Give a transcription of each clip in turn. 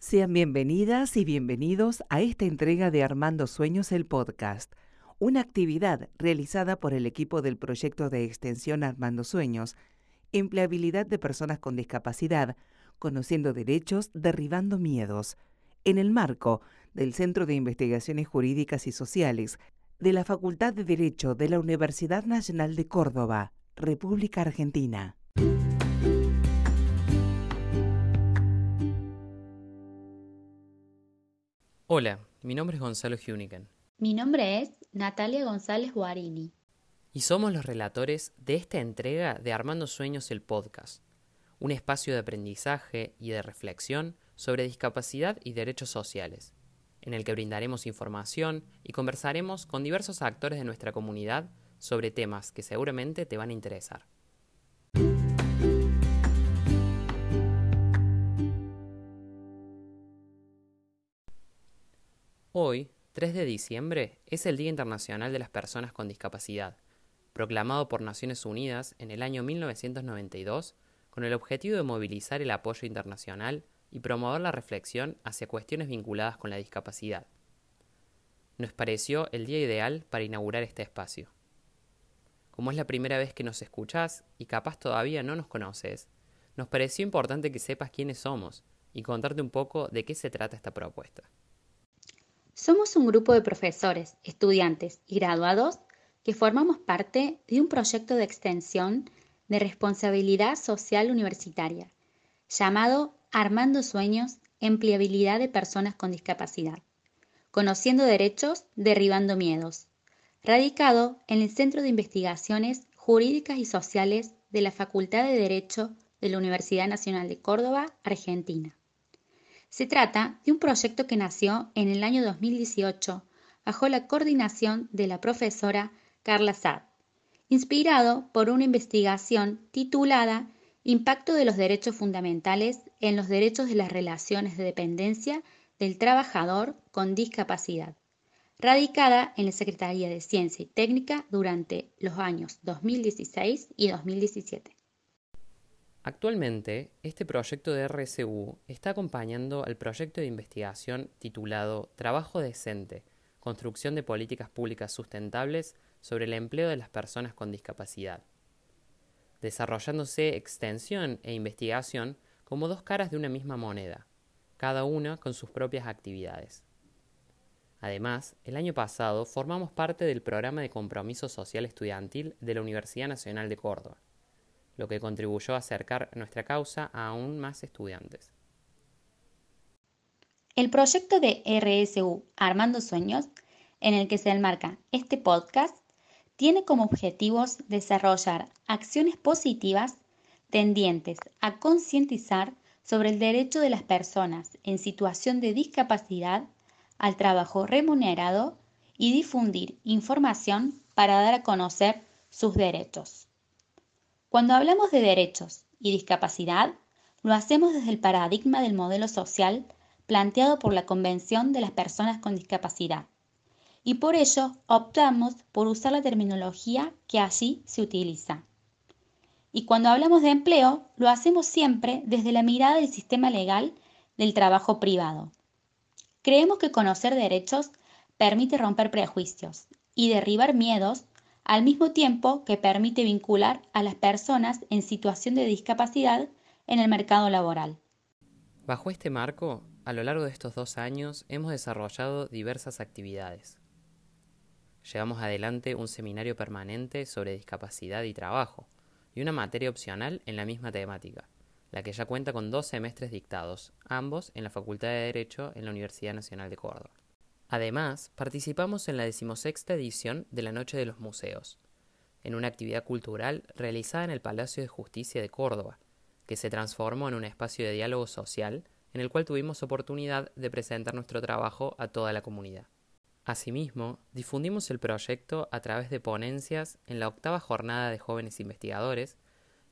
Sean bienvenidas y bienvenidos a esta entrega de Armando Sueños el podcast, una actividad realizada por el equipo del proyecto de extensión Armando Sueños, empleabilidad de personas con discapacidad, conociendo derechos, derribando miedos, en el marco del Centro de Investigaciones Jurídicas y Sociales de la Facultad de Derecho de la Universidad Nacional de Córdoba, República Argentina. Hola, mi nombre es Gonzalo Huniken. Mi nombre es Natalia González Guarini. Y somos los relatores de esta entrega de Armando Sueños el podcast, un espacio de aprendizaje y de reflexión sobre discapacidad y derechos sociales, en el que brindaremos información y conversaremos con diversos actores de nuestra comunidad sobre temas que seguramente te van a interesar. Hoy, 3 de diciembre, es el Día Internacional de las Personas con Discapacidad, proclamado por Naciones Unidas en el año 1992 con el objetivo de movilizar el apoyo internacional y promover la reflexión hacia cuestiones vinculadas con la discapacidad. Nos pareció el día ideal para inaugurar este espacio. Como es la primera vez que nos escuchás y capaz todavía no nos conoces, nos pareció importante que sepas quiénes somos y contarte un poco de qué se trata esta propuesta. Somos un grupo de profesores, estudiantes y graduados que formamos parte de un proyecto de extensión de responsabilidad social universitaria llamado Armando Sueños, Empleabilidad de Personas con Discapacidad, Conociendo Derechos, Derribando Miedos, radicado en el Centro de Investigaciones Jurídicas y Sociales de la Facultad de Derecho de la Universidad Nacional de Córdoba, Argentina. Se trata de un proyecto que nació en el año 2018 bajo la coordinación de la profesora Carla Sad, inspirado por una investigación titulada Impacto de los derechos fundamentales en los derechos de las relaciones de dependencia del trabajador con discapacidad, radicada en la Secretaría de Ciencia y Técnica durante los años 2016 y 2017. Actualmente, este proyecto de RSU está acompañando al proyecto de investigación titulado Trabajo Decente, Construcción de Políticas Públicas Sustentables sobre el Empleo de las Personas con Discapacidad, desarrollándose extensión e investigación como dos caras de una misma moneda, cada una con sus propias actividades. Además, el año pasado formamos parte del programa de compromiso social estudiantil de la Universidad Nacional de Córdoba lo que contribuyó a acercar nuestra causa a aún más estudiantes. El proyecto de RSU Armando Sueños, en el que se enmarca este podcast, tiene como objetivos desarrollar acciones positivas tendientes a concientizar sobre el derecho de las personas en situación de discapacidad al trabajo remunerado y difundir información para dar a conocer sus derechos. Cuando hablamos de derechos y discapacidad, lo hacemos desde el paradigma del modelo social planteado por la Convención de las Personas con Discapacidad. Y por ello optamos por usar la terminología que allí se utiliza. Y cuando hablamos de empleo, lo hacemos siempre desde la mirada del sistema legal del trabajo privado. Creemos que conocer derechos permite romper prejuicios y derribar miedos al mismo tiempo que permite vincular a las personas en situación de discapacidad en el mercado laboral. Bajo este marco, a lo largo de estos dos años hemos desarrollado diversas actividades. Llevamos adelante un seminario permanente sobre discapacidad y trabajo y una materia opcional en la misma temática, la que ya cuenta con dos semestres dictados, ambos en la Facultad de Derecho en la Universidad Nacional de Córdoba. Además, participamos en la decimosexta edición de la Noche de los Museos, en una actividad cultural realizada en el Palacio de Justicia de Córdoba, que se transformó en un espacio de diálogo social en el cual tuvimos oportunidad de presentar nuestro trabajo a toda la comunidad. Asimismo, difundimos el proyecto a través de ponencias en la octava jornada de jóvenes investigadores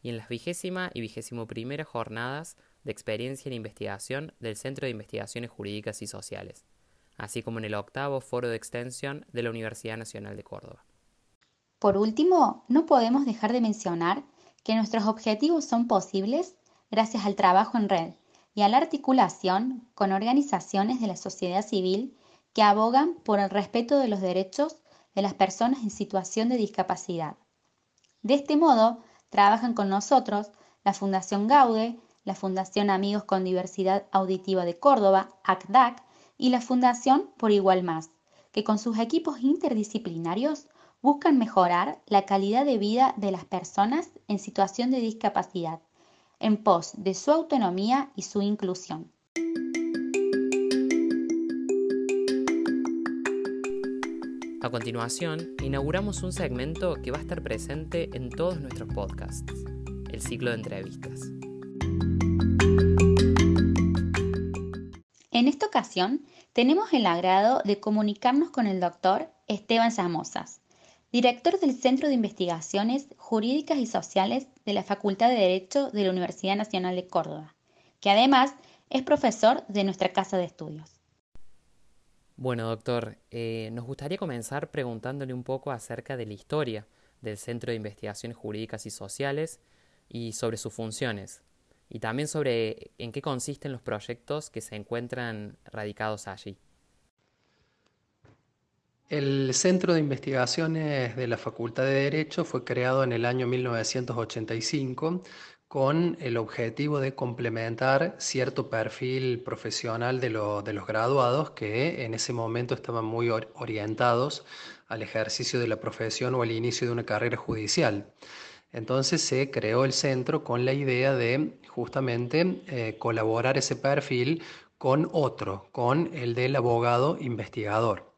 y en las vigésima y vigésimo primera jornadas de experiencia en investigación del Centro de Investigaciones Jurídicas y Sociales, así como en el octavo foro de extensión de la Universidad Nacional de Córdoba. Por último, no podemos dejar de mencionar que nuestros objetivos son posibles gracias al trabajo en red y a la articulación con organizaciones de la sociedad civil que abogan por el respeto de los derechos de las personas en situación de discapacidad. De este modo, trabajan con nosotros la Fundación Gaude, la Fundación Amigos con Diversidad Auditiva de Córdoba, ACDAC, y la Fundación Por Igual Más, que con sus equipos interdisciplinarios buscan mejorar la calidad de vida de las personas en situación de discapacidad, en pos de su autonomía y su inclusión. A continuación, inauguramos un segmento que va a estar presente en todos nuestros podcasts, el ciclo de entrevistas. Tenemos el agrado de comunicarnos con el doctor Esteban Samosas, director del Centro de Investigaciones Jurídicas y Sociales de la Facultad de Derecho de la Universidad Nacional de Córdoba, que además es profesor de nuestra Casa de Estudios. Bueno, doctor, eh, nos gustaría comenzar preguntándole un poco acerca de la historia del Centro de Investigaciones Jurídicas y Sociales y sobre sus funciones, y también sobre en qué consisten los proyectos que se encuentran radicados allí. El Centro de Investigaciones de la Facultad de Derecho fue creado en el año 1985 con el objetivo de complementar cierto perfil profesional de, los graduados que en ese momento estaban muy orientados al ejercicio de la profesión o al inicio de una carrera judicial. Entonces se creó el centro con la idea de justamente eh, colaborar ese perfil con otro, con el del abogado investigador.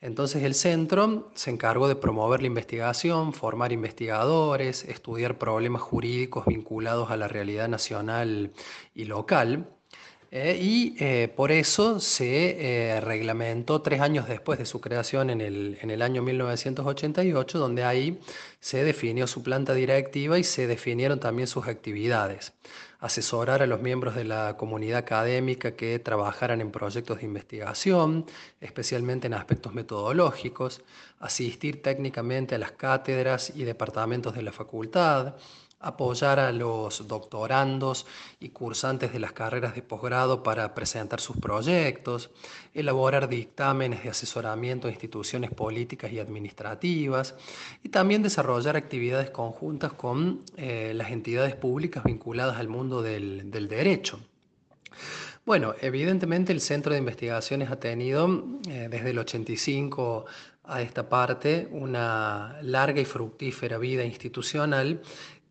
Entonces el centro se encargó de promover la investigación, formar investigadores, estudiar problemas jurídicos vinculados a la realidad nacional y local. Eh, y eh, por eso se eh, reglamentó tres años después de su creación en el, en el año 1988, donde ahí se definió su planta directiva y se definieron también sus actividades. Asesorar a los miembros de la comunidad académica que trabajaran en proyectos de investigación, especialmente en aspectos metodológicos, asistir técnicamente a las cátedras y departamentos de la facultad, apoyar a los doctorandos y cursantes de las carreras de posgrado para presentar sus proyectos, elaborar dictámenes de asesoramiento a instituciones políticas y administrativas y también desarrollar actividades conjuntas con eh, las entidades públicas vinculadas al mundo del, del derecho. Bueno, evidentemente el Centro de Investigaciones ha tenido eh, desde el 85 a esta parte una larga y fructífera vida institucional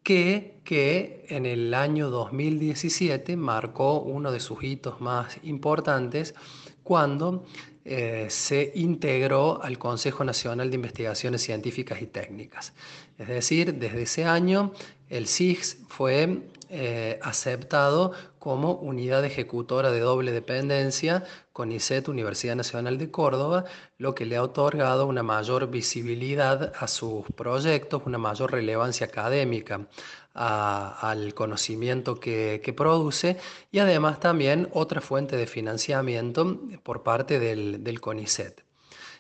que, en el año 2017 marcó uno de sus hitos más importantes cuando eh, se integró al Consejo Nacional de Investigaciones Científicas y Técnicas. Es decir, desde ese año el CIGS fue eh, aceptado como unidad ejecutora de doble dependencia con ICET Universidad Nacional de Córdoba, lo que le ha otorgado una mayor visibilidad a sus proyectos, una mayor relevancia académica al conocimiento que, produce y además también otra fuente de financiamiento por parte del, CONICET.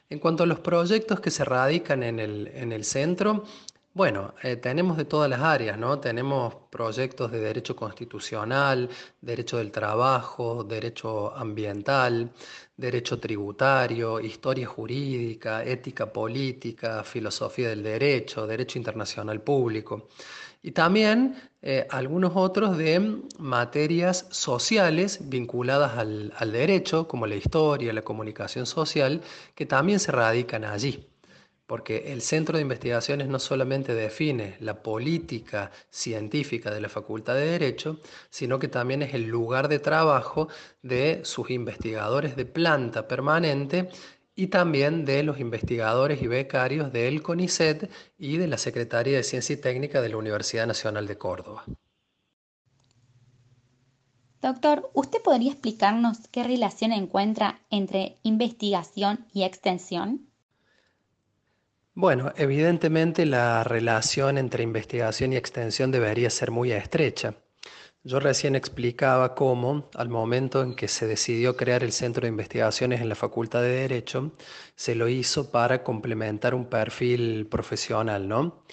En cuanto a los proyectos que se radican en el centro, bueno, eh, tenemos de todas las áreas, ¿no? Tenemos proyectos de derecho constitucional, derecho del trabajo, derecho ambiental, derecho tributario, historia jurídica, ética política, filosofía del derecho, derecho internacional público. Y también eh, algunos otros de materias sociales vinculadas al, al derecho, como la historia, la comunicación social, que también se radican allí porque el centro de investigaciones no solamente define la política científica de la Facultad de Derecho, sino que también es el lugar de trabajo de sus investigadores de planta permanente y también de los investigadores y becarios del CONICET y de la Secretaría de Ciencia y Técnica de la Universidad Nacional de Córdoba. Doctor, ¿usted podría explicarnos qué relación encuentra entre investigación y extensión? Bueno, evidentemente la relación entre investigación y extensión debería ser muy estrecha. Yo recién explicaba cómo, al momento en que se decidió crear el Centro de Investigaciones en la Facultad de Derecho, se lo hizo para complementar un perfil profesional, ¿no?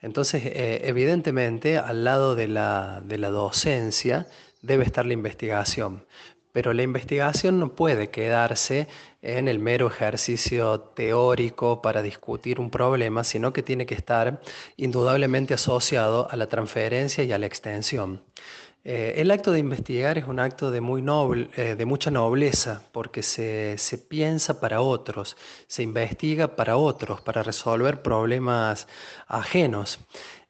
Entonces, eh, evidentemente, al lado de la, de la docencia, debe estar la investigación. Pero la investigación no puede quedarse en el mero ejercicio teórico para discutir un problema, sino que tiene que estar indudablemente asociado a la transferencia y a la extensión. Eh, el acto de investigar es un acto de, muy noble, eh, de mucha nobleza porque se, piensa para otros, se investiga para otros, para resolver problemas ajenos.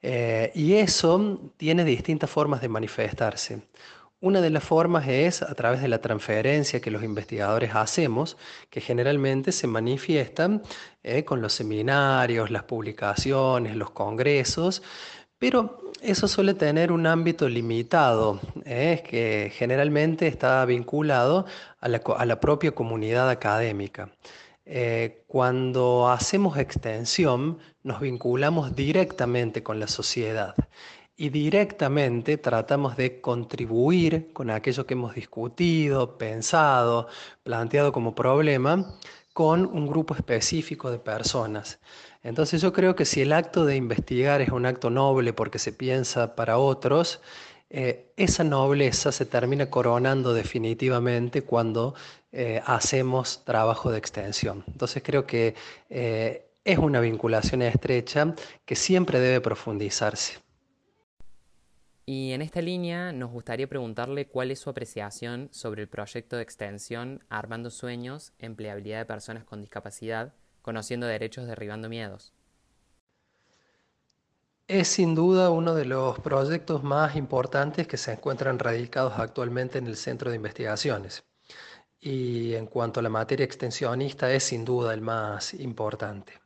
Eh, y eso tiene distintas formas de manifestarse. Una de las formas es a través de la transferencia que los investigadores hacemos, que generalmente se manifiestan eh, con los seminarios, las publicaciones, los congresos, pero eso suele tener un ámbito limitado, eh, que generalmente está vinculado a la, propia comunidad académica. Eh, cuando hacemos extensión, nos vinculamos directamente con la sociedad y directamente tratamos de contribuir con aquello que hemos discutido, pensado, planteado como problema con un grupo específico de personas. Entonces yo creo que si el acto de investigar es un acto noble porque se piensa para otros, eh, esa nobleza se termina coronando definitivamente cuando eh, hacemos trabajo de extensión. Entonces creo que eh, es una vinculación estrecha que siempre debe profundizarse. Y en esta línea nos gustaría preguntarle cuál es su apreciación sobre el proyecto de extensión Armando Sueños, empleabilidad de personas con discapacidad, conociendo derechos, derribando miedos. Es sin duda uno de los proyectos más importantes que se encuentran radicados actualmente en el Centro de Investigaciones. Y en cuanto a la materia extensionista, es sin duda el más importante.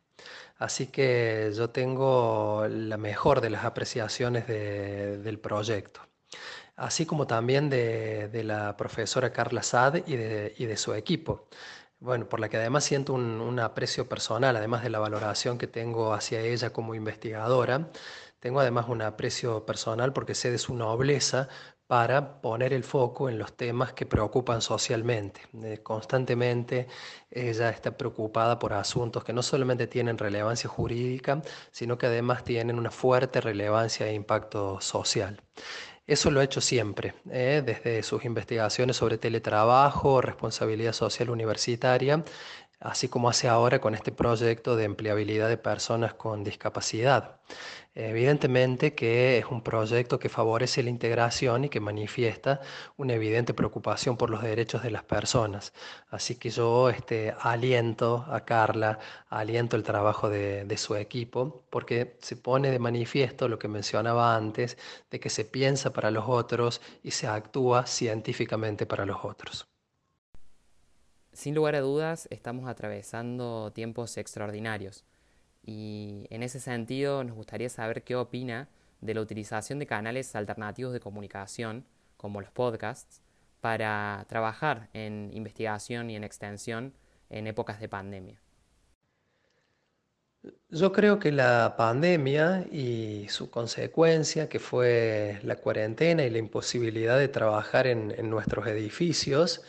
Así que yo tengo la mejor de las apreciaciones del proyecto, así como también de, la profesora Carla Sad y de, su equipo. Bueno, por la que además siento un, aprecio personal, además de la valoración que tengo hacia ella como investigadora, tengo además un aprecio personal porque sé de su nobleza para poner el foco en los temas que preocupan socialmente. Eh, constantemente ella está preocupada por asuntos que no solamente tienen relevancia jurídica, sino que además tienen una fuerte relevancia e impacto social. Eso lo ha hecho siempre, eh, desde sus investigaciones sobre teletrabajo, responsabilidad social universitaria, así como hace ahora con este proyecto de empleabilidad de personas con discapacidad. Evidentemente que es un proyecto que favorece la integración y que manifiesta una evidente preocupación por los derechos de las personas. Así que yo este, aliento a Carla, aliento el trabajo de, de su equipo, porque se pone de manifiesto lo que mencionaba antes, de que se piensa para los otros y se actúa científicamente para los otros. Sin lugar a dudas, estamos atravesando tiempos extraordinarios y en ese sentido nos gustaría saber qué opina de la utilización de canales alternativos de comunicación, como los podcasts, para trabajar en investigación y en extensión en épocas de pandemia. Yo creo que la pandemia y su consecuencia, que fue la cuarentena y la imposibilidad de trabajar en, en nuestros edificios,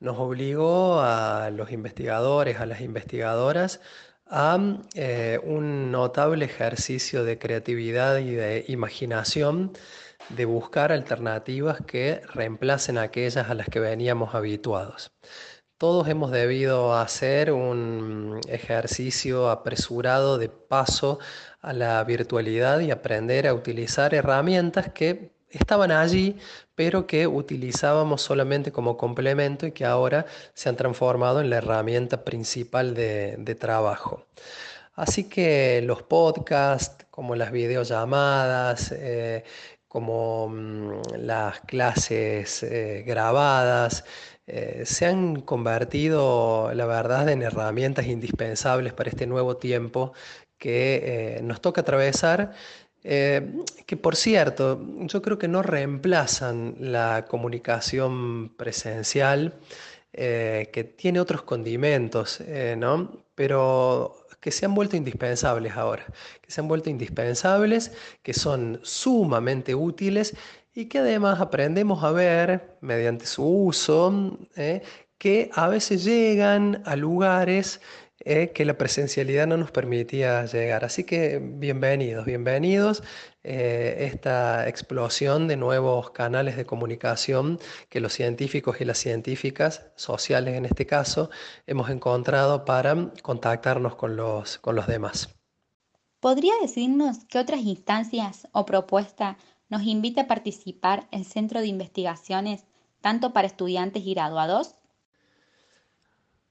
nos obligó a los investigadores, a las investigadoras, a eh, un notable ejercicio de creatividad y de imaginación de buscar alternativas que reemplacen aquellas a las que veníamos habituados. Todos hemos debido hacer un ejercicio apresurado de paso a la virtualidad y aprender a utilizar herramientas que estaban allí, pero que utilizábamos solamente como complemento y que ahora se han transformado en la herramienta principal de, trabajo. Así que los podcasts, como las videollamadas, eh, como mm, las clases eh, grabadas, eh, se han convertido, la verdad, en herramientas indispensables para este nuevo tiempo que nos toca atravesar eh, que por cierto, yo creo que no reemplazan la comunicación presencial, eh, que tiene otros condimentos, eh, ¿no? Pero que se han vuelto indispensables ahora, que se han vuelto indispensables, que son sumamente útiles y que además aprendemos a ver mediante su uso, que a veces llegan a lugares eh, que la presencialidad no nos permitía llegar. Así que bienvenidos, bienvenidos. Eh, esta explosión de nuevos canales de comunicación que los científicos y las científicas, sociales en este caso, hemos encontrado para contactarnos con los, con los demás. ¿Podría decirnos qué otras instancias o propuestas nos invita a participar el Centro de Investigaciones, tanto para estudiantes y graduados?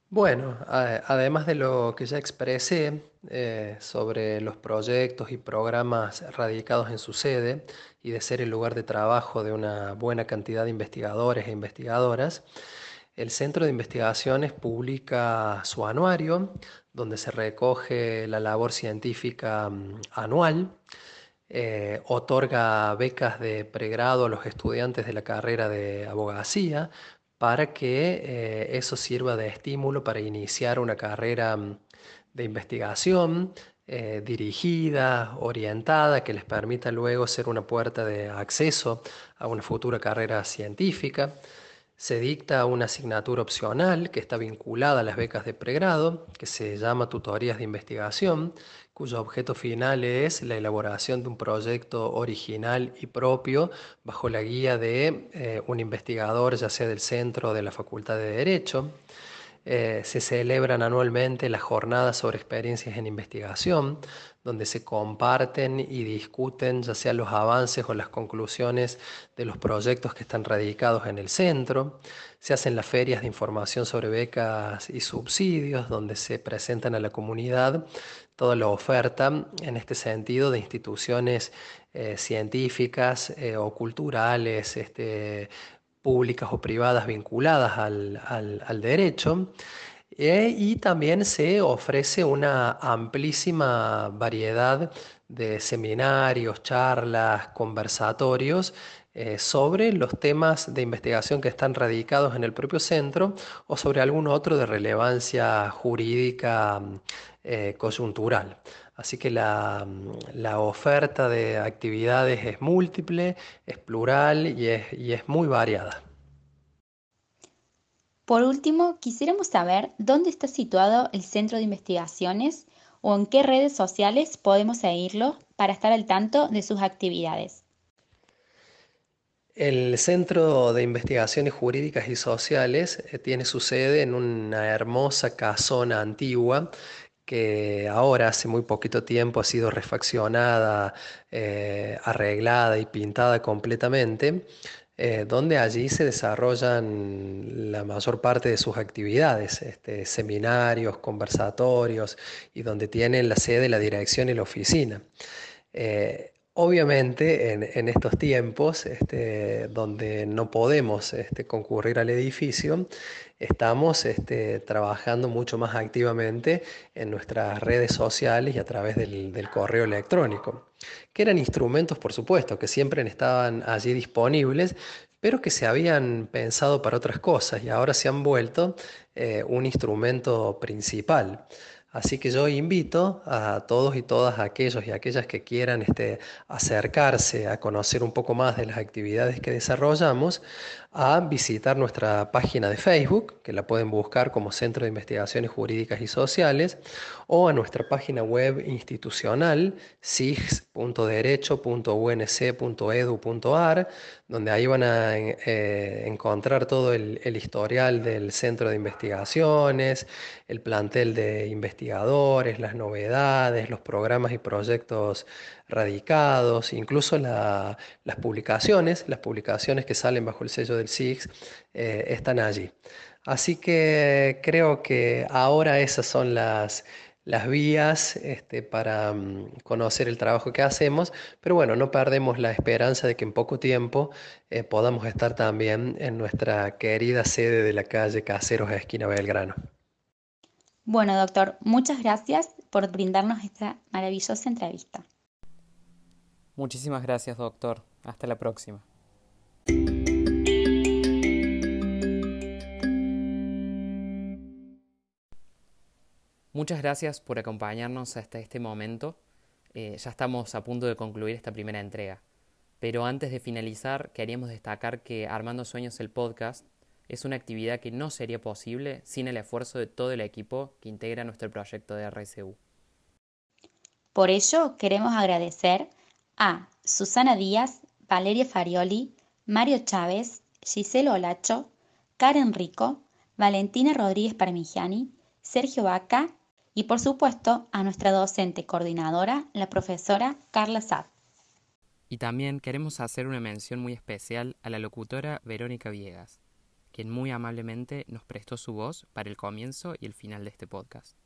Bueno, además de lo que ya expresé eh, sobre los proyectos y programas radicados en su sede y de ser el lugar de trabajo de una buena cantidad de investigadores e investigadoras, el Centro de Investigaciones publica su anuario, donde se recoge la labor científica mm, anual, eh, otorga becas de pregrado a los estudiantes de la carrera de abogacía, para que eh, eso sirva de estímulo para iniciar una carrera mm, de investigación eh, dirigida, orientada, que les permita luego ser una puerta de acceso a una futura carrera científica. Se dicta una asignatura opcional que está vinculada a las becas de pregrado, que se llama tutorías de investigación, cuyo objeto final es la elaboración de un proyecto original y propio bajo la guía de eh, un investigador, ya sea del centro o de la Facultad de Derecho. Eh, se celebran anualmente las jornadas sobre experiencias en investigación, donde se comparten y discuten ya sea los avances o las conclusiones de los proyectos que están radicados en el centro. Se hacen las ferias de información sobre becas y subsidios, donde se presentan a la comunidad toda la oferta en este sentido de instituciones eh, científicas eh, o culturales, este, públicas o privadas vinculadas al, derecho. Eh, y también se ofrece una amplísima variedad de seminarios, charlas, conversatorios eh, sobre los temas de investigación que están radicados en el propio centro o sobre algún otro de relevancia jurídica eh, coyuntural. Así que la, oferta de actividades es múltiple, es plural y es, muy variada. Por último, quisiéramos saber dónde está situado el centro de investigaciones o en qué redes sociales podemos seguirlo para estar al tanto de sus actividades. El Centro de Investigaciones Jurídicas y Sociales eh, tiene su sede en una hermosa casona antigua que ahora hace muy poquito tiempo ha sido refaccionada, eh, arreglada y pintada completamente, eh, donde allí se desarrollan la mayor parte de sus actividades, este, seminarios, conversatorios y donde tienen la sede, la dirección y la oficina. Eh, Obviamente, en, estos tiempos este, donde no podemos este, concurrir al edificio, estamos este, trabajando mucho más activamente en nuestras redes sociales y a través del, correo electrónico, que eran instrumentos, por supuesto, que siempre estaban allí disponibles, pero que se habían pensado para otras cosas y ahora se han vuelto eh, un instrumento principal. Así que yo invito a todos y todas aquellos y aquellas que quieran este, acercarse a conocer un poco más de las actividades que desarrollamos a visitar nuestra página de Facebook, que la pueden buscar como Centro de Investigaciones Jurídicas y Sociales, o a nuestra página web institucional, sigs.derecho.unc.edu.ar, donde ahí van a eh, encontrar todo el, historial del Centro de Investigaciones, el plantel de investigadores, las novedades, los programas y proyectos radicados, incluso las publicaciones, las publicaciones que salen bajo el sello del SIGS eh, están allí. Así que creo que ahora esas son las, las vías este, para mm, conocer el trabajo que hacemos, pero bueno, no perdemos la esperanza de que en poco tiempo eh, podamos estar también en nuestra querida sede de la calle Caseros, esquina Belgrano. Bueno, doctor, muchas gracias por brindarnos esta maravillosa entrevista. Muchísimas gracias, doctor. Hasta la próxima. Muchas gracias por acompañarnos hasta este momento. Eh, ya estamos a punto de concluir esta primera entrega. Pero antes de finalizar, queríamos destacar que Armando Sueños, el podcast, es una actividad que no sería posible sin el esfuerzo de todo el equipo que integra nuestro proyecto de RSU. Por ello, queremos agradecer a Susana Díaz, Valeria Farioli, Mario Chávez, Giselo Olacho, Karen Rico, Valentina Rodríguez Parmigiani, Sergio Vaca y por supuesto a nuestra docente coordinadora, la profesora Carla Saab. Y también queremos hacer una mención muy especial a la locutora Verónica Viegas, quien muy amablemente nos prestó su voz para el comienzo y el final de este podcast.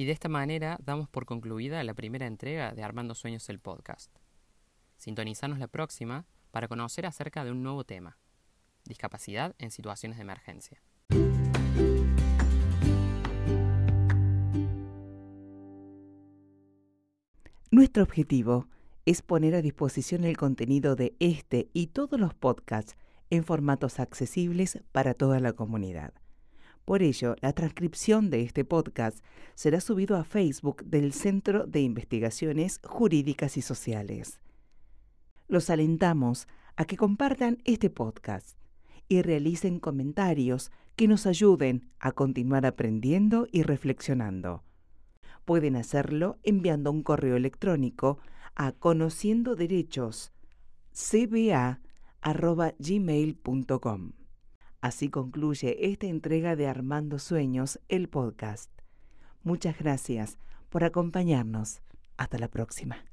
Y de esta manera damos por concluida la primera entrega de Armando Sueños el podcast. Sintonizarnos la próxima para conocer acerca de un nuevo tema, discapacidad en situaciones de emergencia. Nuestro objetivo es poner a disposición el contenido de este y todos los podcasts en formatos accesibles para toda la comunidad. Por ello, la transcripción de este podcast será subido a Facebook del Centro de Investigaciones Jurídicas y Sociales. Los alentamos a que compartan este podcast y realicen comentarios que nos ayuden a continuar aprendiendo y reflexionando. Pueden hacerlo enviando un correo electrónico a conociendo derechos. Así concluye esta entrega de Armando Sueños, el podcast. Muchas gracias por acompañarnos. Hasta la próxima.